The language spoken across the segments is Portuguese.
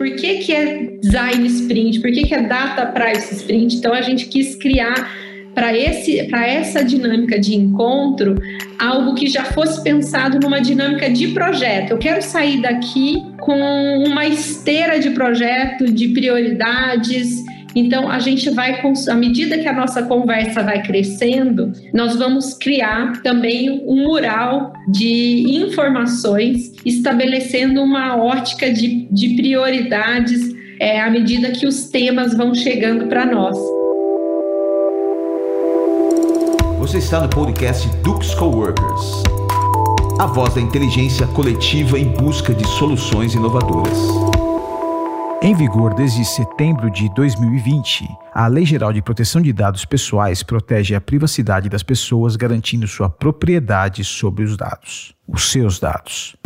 por que, que é design sprint, por que, que é data privacy sprint. Então a gente quis criar para esse para essa dinâmica de encontro algo que já fosse pensado numa dinâmica de projeto. Eu quero sair daqui com uma esteira de projeto, de prioridades. Então, a gente vai, à medida que a nossa conversa vai crescendo, nós vamos criar também um mural de informações, estabelecendo uma ótica de, de prioridades é, à medida que os temas vão chegando para nós. Você está no podcast Dux Coworkers, a voz da inteligência coletiva em busca de soluções inovadoras. Em vigor desde setembro de 2020, a Lei Geral de Proteção de Dados Pessoais protege a privacidade das pessoas, garantindo sua propriedade sobre os dados, os seus dados.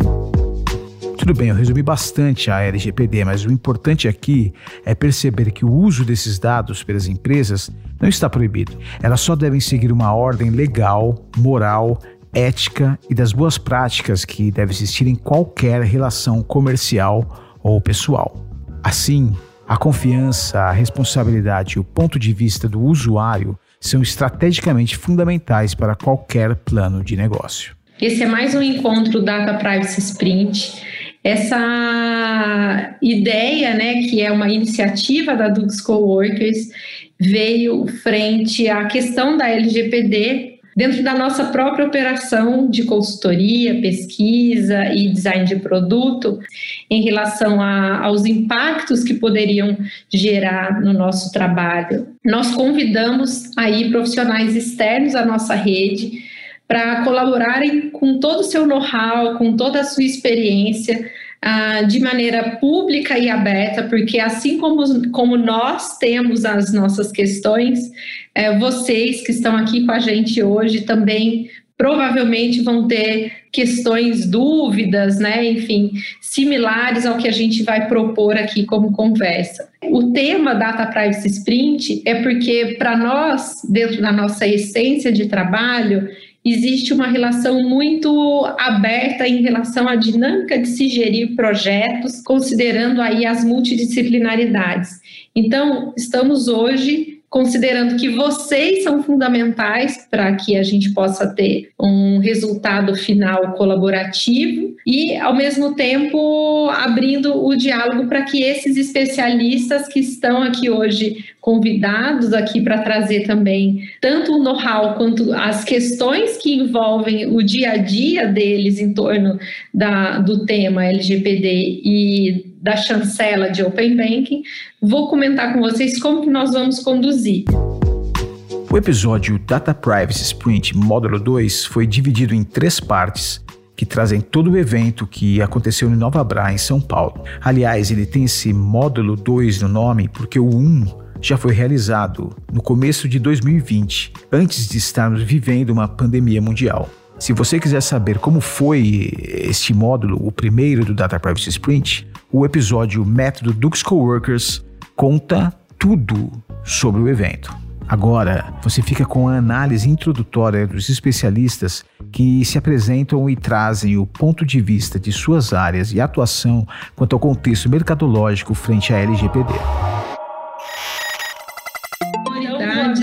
Tudo bem, eu resumi bastante a LGPD, mas o importante aqui é perceber que o uso desses dados pelas empresas não está proibido. Elas só devem seguir uma ordem legal, moral, ética e das boas práticas que deve existir em qualquer relação comercial ou pessoal. Assim, a confiança, a responsabilidade e o ponto de vista do usuário são estrategicamente fundamentais para qualquer plano de negócio. Esse é mais um encontro Data Privacy Sprint essa ideia, né, que é uma iniciativa da Dux Coworkers, veio frente à questão da LGPD dentro da nossa própria operação de consultoria, pesquisa e design de produto, em relação a, aos impactos que poderiam gerar no nosso trabalho. Nós convidamos aí profissionais externos à nossa rede para colaborarem com todo o seu know-how, com toda a sua experiência, ah, de maneira pública e aberta, porque assim como, como nós temos as nossas questões, é, vocês que estão aqui com a gente hoje também provavelmente vão ter questões, dúvidas, né, enfim, similares ao que a gente vai propor aqui como conversa. O tema Data Privacy Sprint é porque, para nós, dentro da nossa essência de trabalho, existe uma relação muito aberta em relação à dinâmica de se gerir projetos, considerando aí as multidisciplinaridades. Então, estamos hoje considerando que vocês são fundamentais para que a gente possa ter um resultado final colaborativo e, ao mesmo tempo, abrindo o diálogo para que esses especialistas que estão aqui hoje convidados aqui para trazer também tanto o know-how quanto as questões que envolvem o dia a dia deles em torno da, do tema LGPD e da chancela de Open Banking, vou comentar com vocês como que nós vamos conduzir. O episódio Data Privacy Sprint Módulo 2 foi dividido em três partes que trazem todo o evento que aconteceu em Nova Bra, em São Paulo. Aliás, ele tem esse módulo 2 no nome porque o 1 já foi realizado no começo de 2020, antes de estarmos vivendo uma pandemia mundial. Se você quiser saber como foi este módulo, o primeiro do Data Privacy Sprint, o episódio Método Dux Coworkers conta tudo sobre o evento. Agora, você fica com a análise introdutória dos especialistas que se apresentam e trazem o ponto de vista de suas áreas e atuação quanto ao contexto mercadológico frente à LGPD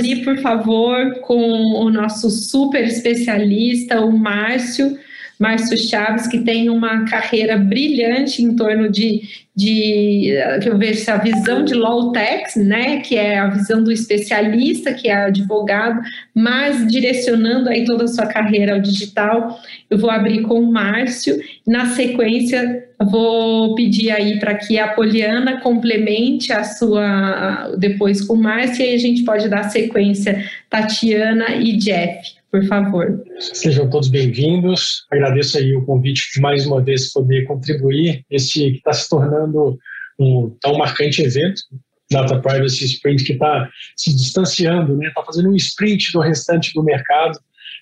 abrir, por favor, com o nosso super especialista, o Márcio, Márcio Chaves, que tem uma carreira brilhante em torno de, de que eu vejo a visão de low tech, né, que é a visão do especialista, que é advogado, mas direcionando aí toda a sua carreira ao digital. Eu vou abrir com o Márcio, na sequência vou pedir aí para que a Poliana complemente a sua depois com o Márcio e aí a gente pode dar sequência Tatiana e Jeff por favor. Sejam todos bem-vindos. Agradeço aí o convite de mais uma vez poder contribuir esse que está se tornando um tão marcante evento, Data Privacy Sprint, que está se distanciando, né? Está fazendo um sprint do restante do mercado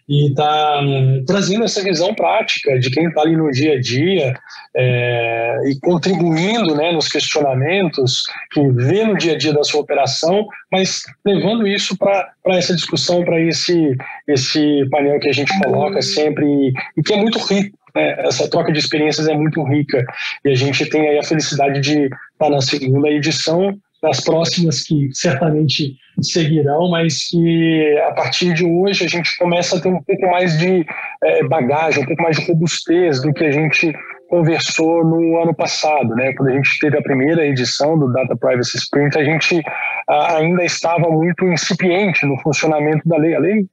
e está trazendo essa visão prática de quem está ali no dia a dia é, e contribuindo né, nos questionamentos que vê no dia a dia da sua operação, mas levando isso para essa discussão, para esse, esse painel que a gente coloca sempre e que é muito rico, né? essa troca de experiências é muito rica e a gente tem aí a felicidade de estar na segunda edição das próximas que certamente seguirão, mas que a partir de hoje a gente começa a ter um pouco mais de é, bagagem, um pouco mais de robustez do que a gente conversou no ano passado, né? Quando a gente teve a primeira edição do Data Privacy Sprint, a gente ainda estava muito incipiente no funcionamento da lei. A lei,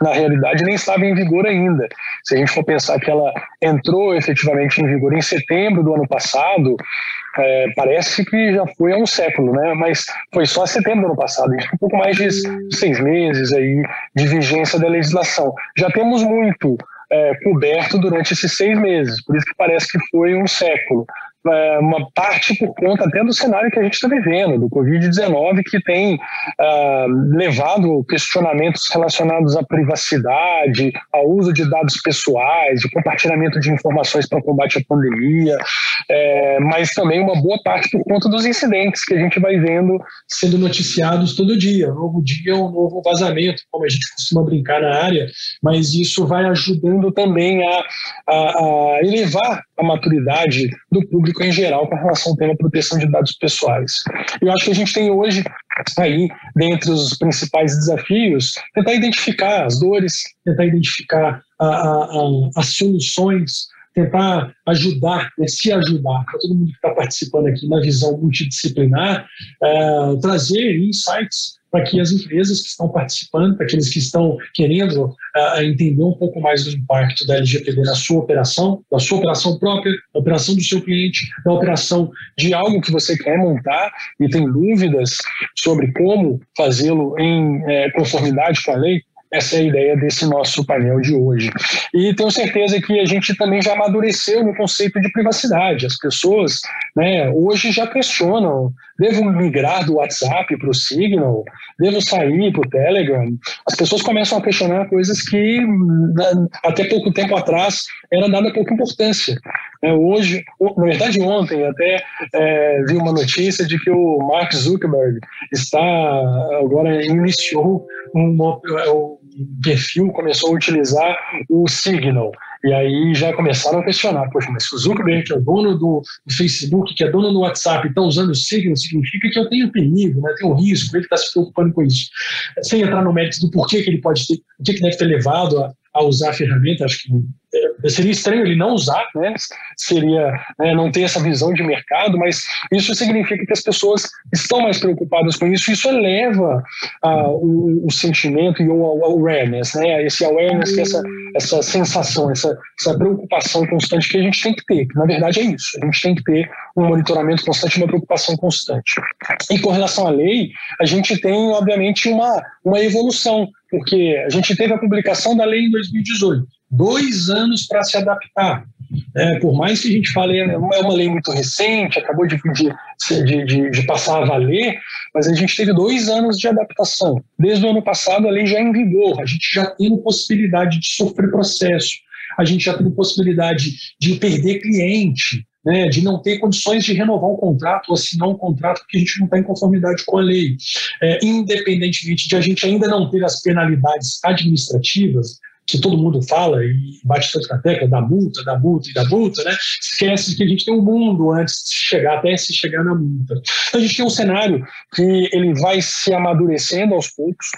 na, realidade, nem estava em vigor ainda. Se a gente for pensar que ela entrou efetivamente em vigor em setembro do ano passado, é, parece que já foi há um século, né? Mas foi só setembro do ano passado. Um pouco mais de seis meses aí de vigência da legislação. Já temos muito é, coberto durante esses seis meses, por isso que parece que foi um século. É, uma parte por conta até do cenário que a gente está vivendo, do Covid-19, que tem uh, levado questionamentos relacionados à privacidade, ao uso de dados pessoais, de compartilhamento de informações para combate à pandemia, é, mas também uma boa parte por conta dos incidentes que a gente vai vendo sendo noticiados todo dia. Um novo dia, um novo vazamento, como a gente costuma brincar na área, mas isso vai ajudando também a, a, a elevar a maturidade do público em geral com relação ao tema proteção de dados pessoais. Eu acho que a gente tem hoje aí, dentre os principais desafios, tentar identificar as dores, tentar identificar a, a, as soluções, tentar ajudar, né, se ajudar, para todo mundo que está participando aqui na visão multidisciplinar, é, trazer insights para que as empresas que estão participando, para aqueles que estão querendo uh, entender um pouco mais do impacto da LGPD na sua operação, da sua operação própria, da operação do seu cliente, da operação de algo que você quer montar e tem dúvidas sobre como fazê-lo em é, conformidade com a lei, essa é a ideia desse nosso painel de hoje. E tenho certeza que a gente também já amadureceu no conceito de privacidade. As pessoas né, hoje já questionam: devo migrar do WhatsApp para o Signal? Devo sair para o Telegram? As pessoas começam a questionar coisas que até pouco tempo atrás era dada pouca importância. É, hoje, na verdade, ontem até é, vi uma notícia de que o Mark Zuckerberg está agora iniciou um, um perfil, começou a utilizar o Signal. E aí já começaram a questionar, poxa, mas o Zuckerberg, que é o dono do, do Facebook, que é dono do WhatsApp, está usando o Signal, significa que eu tenho perigo, né? tenho risco, ele está se preocupando com isso. Sem entrar no mérito do porquê que ele pode ter, o que, que deve ter levado a, a usar a ferramenta, acho que é, seria estranho ele não usar, né? Seria né, não ter essa visão de mercado, mas isso significa que as pessoas estão mais preocupadas com isso. Isso eleva uh, o, o, sentimento e o awareness, né? Esse awareness, que é essa, essa sensação, essa, essa preocupação constante que a gente tem que ter. Que, na verdade é isso. A gente tem que ter um monitoramento constante, uma preocupação constante. E com relação à lei, a gente tem obviamente uma uma evolução, porque a gente teve a publicação da lei em 2018 dois anos para se adaptar. É, por mais que a gente fale, é uma lei muito recente, acabou de, de, de, de, passar a valer, mas a gente teve dois anos de adaptação. Desde o ano passado, a lei já é em vigor, a gente já tem possibilidade de sofrer processo, a gente já tem possibilidade de perder cliente, né, de não ter condições de renovar um contrato ou assinar um contrato porque a gente não está em conformidade com a lei. É, independentemente de a gente ainda não ter as penalidades administrativas, que todo mundo fala e bate tanto na tecla da multa, da multa e da multa, né? Esquece que a gente tem um mundo antes de chegar até se chegar na multa. Então, a gente tem um cenário que ele vai se amadurecendo aos poucos.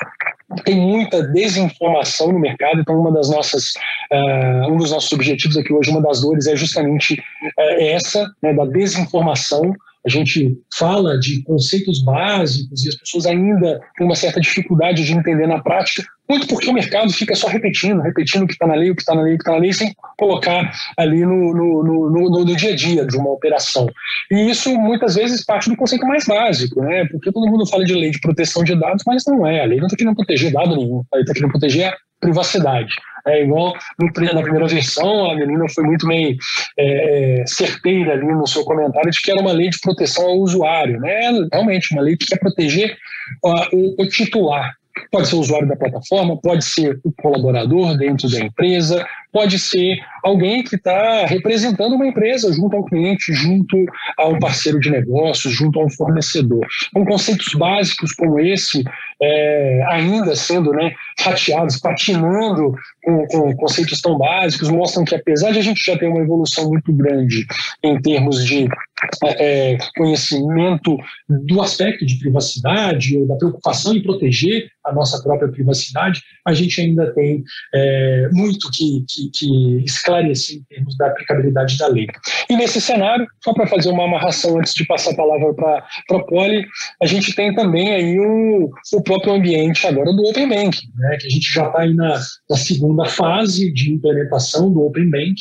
Tem muita desinformação no mercado, então uma das nossas, uh, um dos nossos objetivos aqui hoje, uma das dores é justamente uh, essa, né, da desinformação a gente fala de conceitos básicos e as pessoas ainda têm uma certa dificuldade de entender na prática, muito porque o mercado fica só repetindo, repetindo o que está na lei, o que está na lei, o que está na lei, sem colocar ali no, no, no, no, dia a dia de uma operação. E isso muitas vezes parte do conceito mais básico, né? Porque todo mundo fala de lei de proteção de dados, mas não é. A lei não está querendo proteger dado nenhum, a lei está querendo proteger privacidade. É igual na primeira versão, a menina foi muito bem é, é, certeira ali no seu comentário de que era uma lei de proteção ao usuário. Né? Realmente, uma lei que quer proteger uh, o, o titular. Pode ser o usuário da plataforma, pode ser o colaborador dentro da empresa, pode ser alguém que está representando uma empresa junto ao cliente, junto a um parceiro de negócios, junto a um fornecedor. Com conceitos básicos como esse, é, ainda sendo né, fatiados, patinando com, com, conceitos tão básicos, mostram que apesar de a gente já ter uma evolução muito grande em termos de é, conhecimento do aspecto de privacidade ou da preocupação em proteger a nossa própria privacidade, a gente ainda tem é, muito que, que, que, esclarecer em termos da aplicabilidade da lei. E nesse cenário, só para fazer uma amarração antes de passar a palavra para a Poli, a gente tem também aí o, o próprio ambiente agora do Open Banking, né, que a gente já está aí na, na segunda fase de implementação do Open Banking.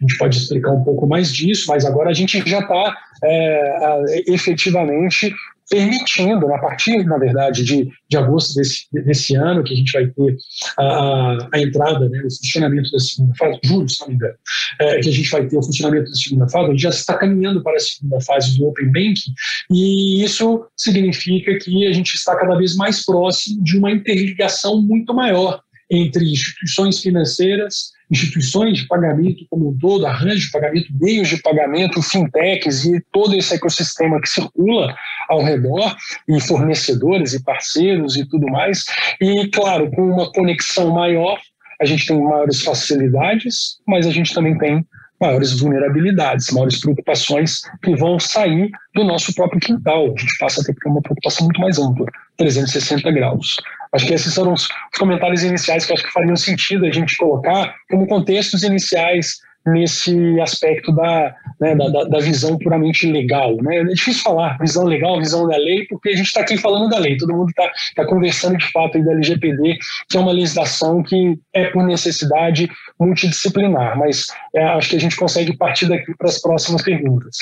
A gente pode explicar um pouco mais disso, mas agora a gente já está é, efetivamente permitindo, a partir, na verdade, de, de agosto desse, desse ano, que a gente vai ter a, a entrada, né, o funcionamento da segunda fase, julho, se não me engano, é, que a gente vai ter o funcionamento da segunda fase, a gente já está caminhando para a segunda fase do Open Banking, e isso significa que a gente está cada vez mais próximo de uma interligação muito maior entre instituições financeiras, instituições de pagamento como um todo, arranjo de pagamento, meios de pagamento, fintechs e todo esse ecossistema que circula ao redor, e fornecedores e parceiros e tudo mais. E, claro, com uma conexão maior, a gente tem maiores facilidades, mas a gente também tem maiores vulnerabilidades, maiores preocupações que vão sair do nosso próprio quintal. A gente passa a ter uma preocupação muito mais ampla, 360 graus. Acho que esses foram os comentários iniciais que acho que fariam sentido a gente colocar como contextos iniciais nesse aspecto da, né, da, da, visão puramente legal. Né? É difícil falar visão legal, visão da lei, porque a gente está aqui falando da lei, todo mundo está tá conversando de fato aí da LGPD, que é uma legislação que é por necessidade multidisciplinar, mas é, acho que a gente consegue partir daqui para as próximas perguntas.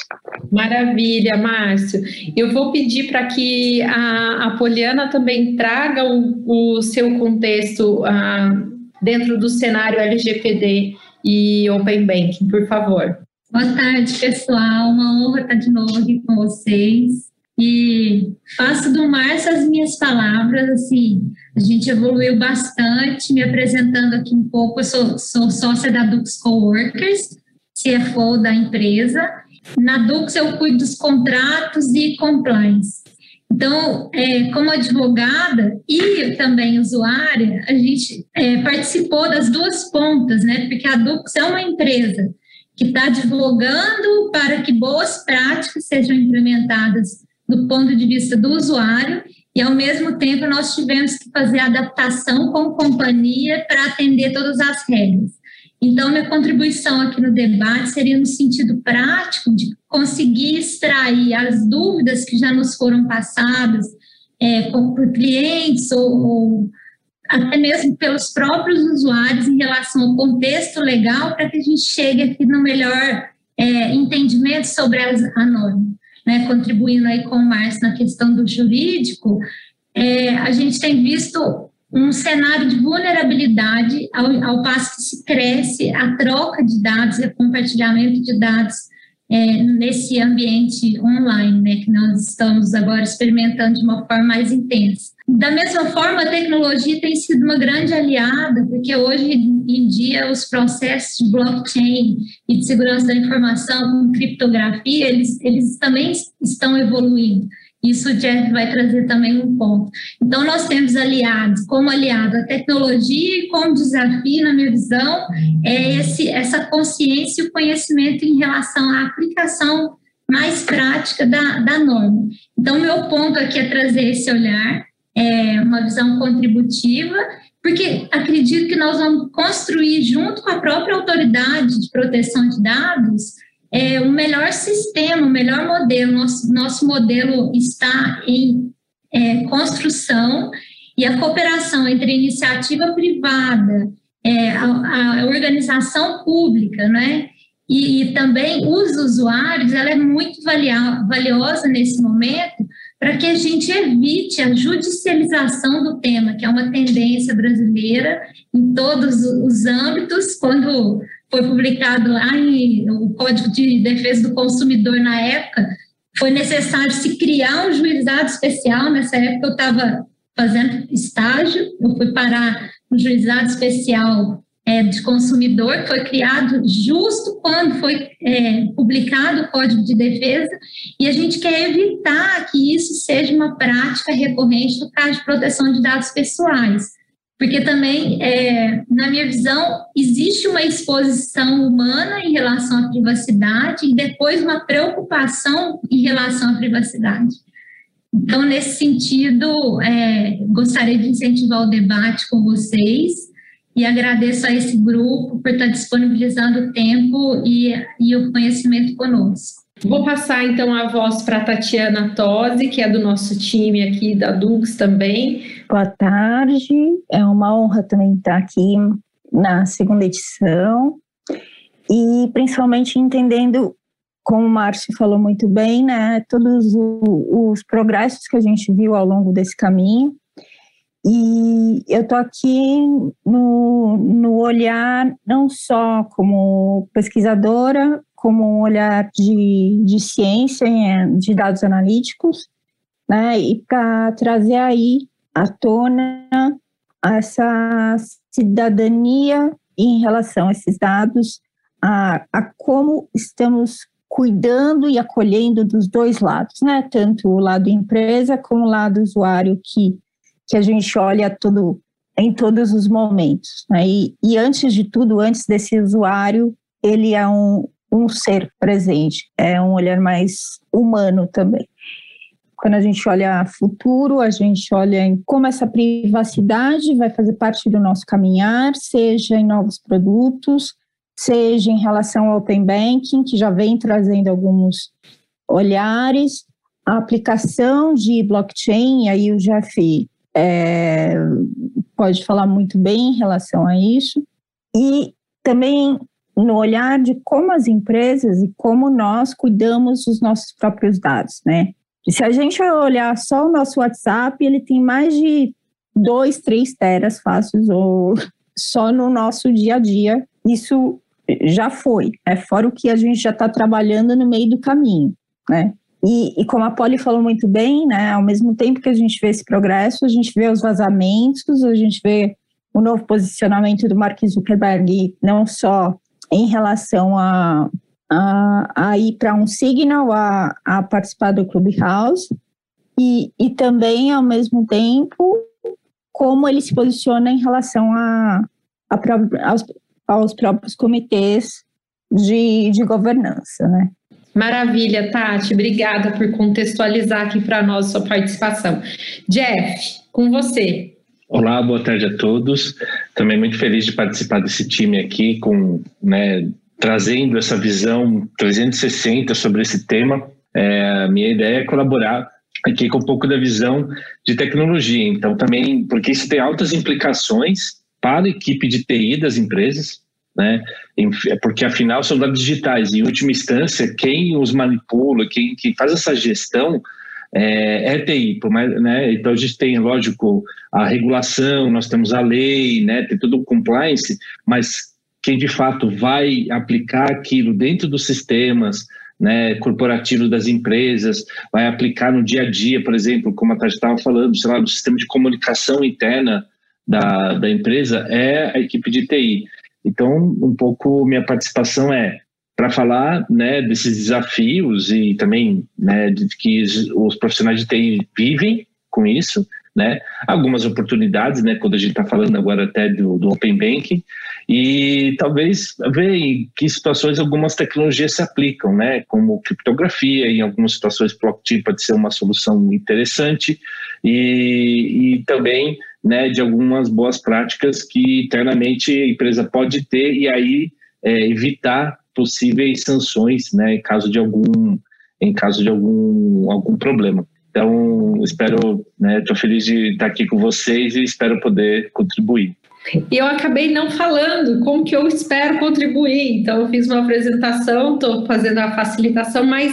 Maravilha, Márcio. Eu vou pedir para que a, a Poliana também traga o, o seu contexto uh, dentro do cenário LGPD e Open Banking, por favor. Boa tarde, pessoal. Uma honra estar de novo aqui com vocês. E faço do Márcio as minhas palavras, assim, a gente evoluiu bastante, me apresentando aqui um pouco, eu sou, sou sócia da Dux Coworkers, CFO da empresa. Na Dux eu cuido dos contratos e compliance. Então, é, como advogada e também usuária, a gente é, participou das duas pontas, né? Porque a Dux é uma empresa que está advogando para que boas práticas sejam implementadas do ponto de vista do usuário e, ao mesmo tempo, nós tivemos que fazer adaptação com companhia para atender todas as regras. Então, minha contribuição aqui no debate seria no sentido prático de conseguir extrair as dúvidas que já nos foram passadas é, por clientes ou, ou até mesmo pelos próprios usuários em relação ao contexto legal para que a gente chegue aqui no melhor é, entendimento sobre a norma. Né, contribuindo aí com o Márcio na questão do jurídico, é, a gente tem visto um cenário de vulnerabilidade ao, ao passo que se cresce a troca de dados e o compartilhamento de dados é, nesse ambiente online, né, que nós estamos agora experimentando de uma forma mais intensa. Da mesma forma, a tecnologia tem sido uma grande aliada, porque hoje em dia os processos de blockchain e de segurança da informação com criptografia, eles, eles também estão evoluindo. Isso o Jeff vai trazer também um ponto. Então, nós temos aliados, como aliado a tecnologia e como desafio, na minha visão, é esse, essa consciência e o conhecimento em relação à aplicação mais prática da, da norma. Então, meu ponto aqui é trazer esse olhar, é, uma visão contributiva, porque acredito que nós vamos construir, junto com a própria autoridade de proteção de dados, é, o melhor sistema, o melhor modelo. Nosso, nosso modelo está em é, construção e a cooperação entre a iniciativa privada, é, a, a, organização pública, né? E, e, também os usuários, ela é muito valiosa nesse momento para que a gente evite a judicialização do tema, que é uma tendência brasileira em todos os âmbitos, quando foi publicado em o Código de Defesa do Consumidor na época, foi necessário se criar um juizado especial. Nessa época eu estava fazendo estágio, eu fui parar no juizado especial é, de consumidor, que foi criado justo quando foi é, publicado o Código de Defesa, e a gente quer evitar que isso seja uma prática recorrente no caso de proteção de dados pessoais. Porque também, é, na minha visão, existe uma exposição humana em relação à privacidade e depois uma preocupação em relação à privacidade. Então, nesse sentido, é, gostaria de incentivar o debate com vocês e agradeço a esse grupo por estar disponibilizando o tempo e, e o conhecimento conosco. Vou passar então a voz para a Tatiana Tosi, que é do nosso time aqui da Dux também. Boa tarde, é uma honra também estar aqui na segunda edição. E principalmente entendendo, como o Márcio falou muito bem, né, todos os progressos que a gente viu ao longo desse caminho. E eu estou aqui no, no olhar não só como pesquisadora, como um olhar de, de ciência, de dados analíticos, né, e para trazer aí à tona essa cidadania em relação a esses dados, a, a como estamos cuidando e acolhendo dos dois lados, né, tanto o lado empresa como o lado usuário que que a gente olha tudo em todos os momentos. Né? E, e, antes de tudo, antes desse usuário, ele é um, um ser presente, é um olhar mais humano também. Quando a gente olha futuro, a gente olha em como essa privacidade vai fazer parte do nosso caminhar, seja em novos produtos, seja em relação ao Open Banking, que já vem trazendo alguns olhares, a aplicação de blockchain, aí o Jeff é, pode falar muito bem em relação a isso, e também no olhar de como as empresas e como nós cuidamos dos nossos próprios dados, né? Se a gente olhar só o nosso WhatsApp, ele tem mais de 2, 3 teras fáceis, ou só no nosso dia a dia, isso já foi, é fora o que a gente já está trabalhando no meio do caminho, né? E, e, como a Polly falou muito bem, né, ao mesmo tempo que a gente vê esse progresso, a gente vê os vazamentos, a gente vê o novo posicionamento do Mark Zuckerberg, não só em relação a, a, a ir para um signal, a, a participar do Clubhouse, e, e também, ao mesmo tempo, como ele se posiciona em relação a, a aos, aos próprios comitês de, de governança, né? Maravilha, Tati. Obrigada por contextualizar aqui para nós sua participação. Jeff, com você. Olá, boa tarde a todos. Também muito feliz de participar desse time aqui, com, né, trazendo essa visão 360 sobre esse tema. É, minha ideia é colaborar aqui com um pouco da visão de tecnologia. Então, também, porque isso tem altas implicações para a equipe de TI das empresas, né? É porque afinal são dados digitais. Em última instância, quem os manipula, quem, quem faz essa gestão é, é TI. Por mais, né? Então a gente tem, lógico, a regulação, nós temos a lei, né? Tem todo o compliance, mas quem de fato vai aplicar aquilo dentro dos sistemas, né, corporativos das empresas, vai aplicar no dia a dia, por exemplo, como a Tati estava falando, sei lá, no sistema de comunicação interna da, da empresa, é a equipe de TI. Então, um pouco minha participação é para falar né, desses desafios e também né, de que os profissionais de TI vivem com isso, né? Algumas oportunidades, né? Quando a gente está falando agora até do, do, Open Banking e talvez ver em que situações algumas tecnologias se aplicam, né? Como criptografia, em algumas situações blockchain pode ser uma solução interessante e, e também né, de algumas boas práticas que internamente a empresa pode ter e aí é, evitar possíveis sanções, né, em caso de algum em caso de algum algum problema. Então, espero, né, estou feliz de estar aqui com vocês e espero poder contribuir. E eu acabei não falando como que eu espero contribuir. Então, eu fiz uma apresentação, estou fazendo a facilitação, mas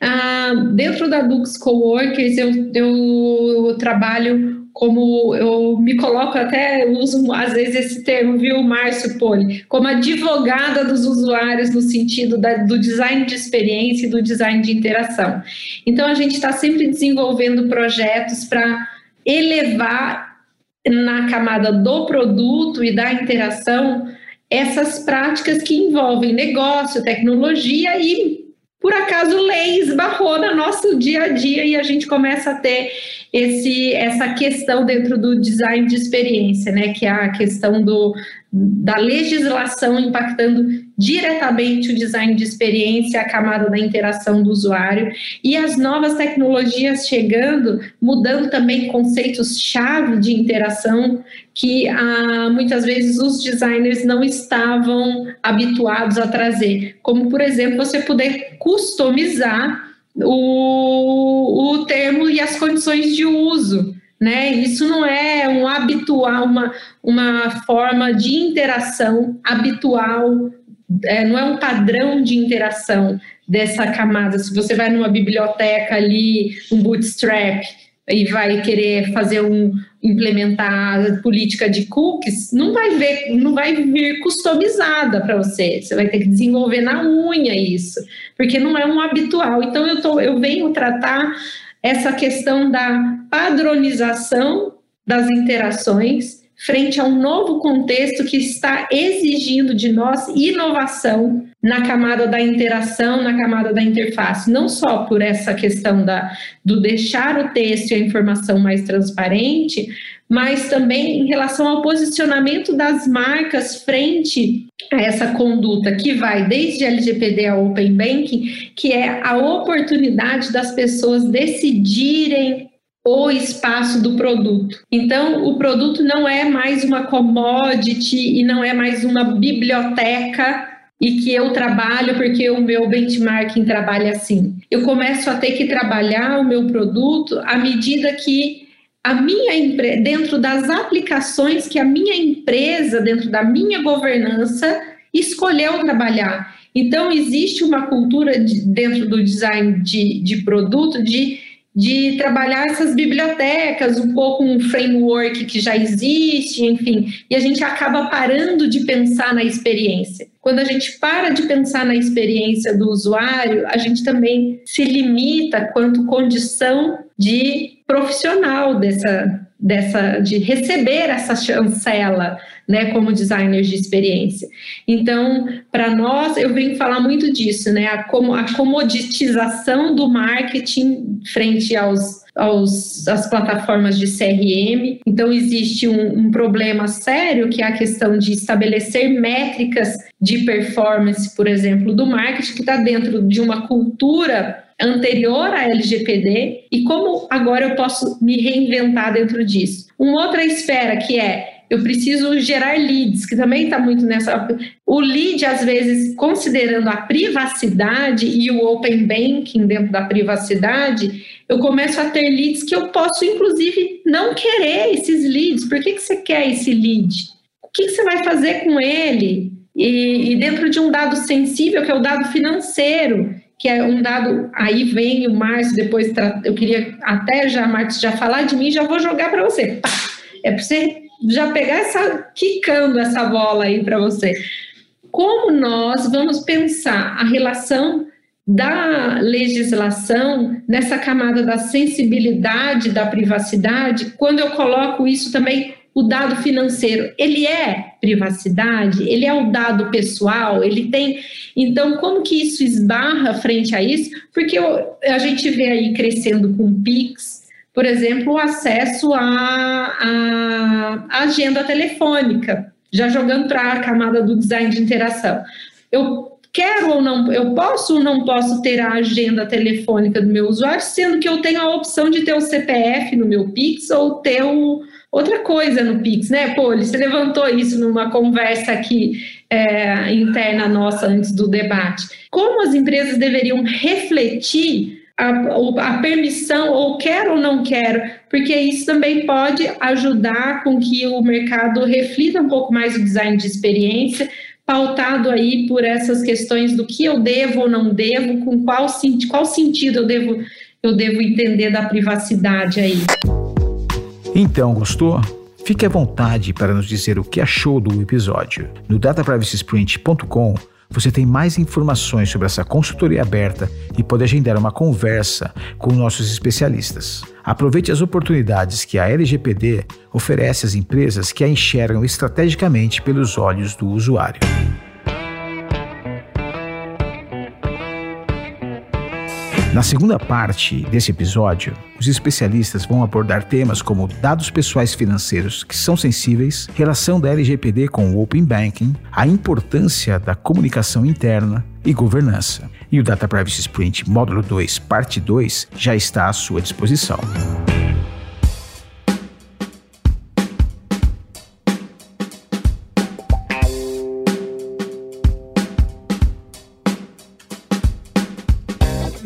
ah, dentro da Dux Coworkers eu, eu trabalho como eu me coloco até uso às vezes esse termo, viu, Márcio Poli, como advogada dos usuários no sentido da, do design de experiência e do design de interação. Então a gente está sempre desenvolvendo projetos para elevar na camada do produto e da interação essas práticas que envolvem negócio, tecnologia e por acaso lei esbarrou no nosso dia a dia e a gente começa a ter esse, essa questão dentro do design de experiência, né, que é a questão do, da legislação impactando diretamente o design de experiência, a camada da interação do usuário e as novas tecnologias chegando, mudando também conceitos-chave de interação que ah, muitas vezes os designers não estavam habituados a trazer, como por exemplo você poder customizar o, o termo e as condições de uso né? Isso não é um habitual, uma, uma forma de interação habitual, é, não é um padrão de interação dessa camada. Se você vai numa biblioteca ali, um bootstrap, e vai querer fazer um implementar política de cookies, não vai ver, não vai vir customizada para você. Você vai ter que desenvolver na unha isso, porque não é um habitual. Então eu tô, eu venho tratar essa questão da padronização das interações frente a um novo contexto que está exigindo de nós inovação na camada da interação, na camada da interface, não só por essa questão da, do deixar o texto e a informação mais transparente, mas também em relação ao posicionamento das marcas frente a essa conduta que vai desde LGPD a Open Banking, que é a oportunidade das pessoas decidirem o espaço do produto. Então, o produto não é mais uma commodity e não é mais uma biblioteca e que eu trabalho porque o meu benchmarking trabalha assim. Eu começo a ter que trabalhar o meu produto à medida que a minha dentro das aplicações que a minha empresa, dentro da minha governança, escolheu trabalhar. Então, existe uma cultura de, dentro do design de, de produto de de trabalhar essas bibliotecas, um pouco um framework que já existe, enfim, e a gente acaba parando de pensar na experiência. Quando a gente para de pensar na experiência do usuário, a gente também se limita quanto condição de profissional dessa, dessa de receber essa chancela né, como designers de experiência. Então, para nós, eu venho falar muito disso, né, a, como, a comoditização do marketing frente aos, aos às plataformas de CRM. Então, existe um, um problema sério que é a questão de estabelecer métricas de performance, por exemplo, do marketing, que está dentro de uma cultura anterior à LGPD e como agora eu posso me reinventar dentro disso. Uma outra esfera que é eu preciso gerar leads, que também está muito nessa. O lead, às vezes, considerando a privacidade e o open banking dentro da privacidade, eu começo a ter leads que eu posso, inclusive, não querer esses leads. Por que, que você quer esse lead? O que, que você vai fazer com ele? E, e dentro de um dado sensível, que é o dado financeiro, que é um dado, aí vem o Márcio, depois eu queria até já, Márcio, já falar de mim, já vou jogar para você. Pá! É para você já pegar essa, quicando essa bola aí para você. Como nós vamos pensar a relação da legislação nessa camada da sensibilidade da privacidade, quando eu coloco isso também o dado financeiro, ele é privacidade, ele é o dado pessoal, ele tem. Então, como que isso esbarra frente a isso? Porque eu, a gente vê aí crescendo com PIX, por exemplo, o acesso à, à agenda telefônica, já jogando para a camada do design de interação. Eu quero ou não, eu posso ou não posso ter a agenda telefônica do meu usuário, sendo que eu tenho a opção de ter o CPF no meu Pix ou ter o, outra coisa no Pix, né? Pô, você levantou isso numa conversa aqui é, interna nossa antes do debate. Como as empresas deveriam refletir a, a, permissão, ou quero ou não quero, porque isso também pode ajudar com que o mercado reflita um pouco mais o design de experiência, pautado aí por essas questões do que eu devo ou não devo, com qual, qual sentido eu devo, eu devo entender da privacidade aí. Então, gostou? Fique à vontade para nos dizer o que achou do episódio. No dataprivacysprint.com você tem mais informações sobre essa consultoria aberta e pode agendar uma conversa com nossos especialistas. Aproveite as oportunidades que a LGPD oferece às empresas que a enxergam estrategicamente pelos olhos do usuário. Na segunda parte desse episódio, os especialistas vão abordar temas como dados pessoais financeiros que são sensíveis, relação da LGPD com o Open Banking, a importância da comunicação interna e governança. E o Data Privacy Sprint Módulo 2, Parte 2, já está à sua disposição.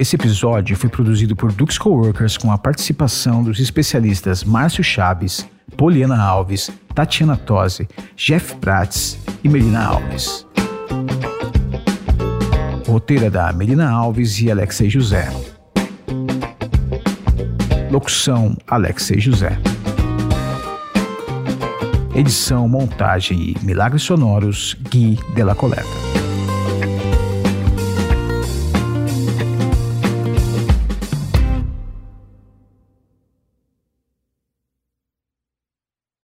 Esse episódio foi produzido por Dux Coworkers com a participação dos especialistas Márcio Chaves, Poliana Alves, Tatiana Tosi, Jeff Prats e Melina Alves. Roteira é da Melina Alves e Alexei José. Locução: Alexei José. Edição, montagem e milagres sonoros: Gui Della Coleta.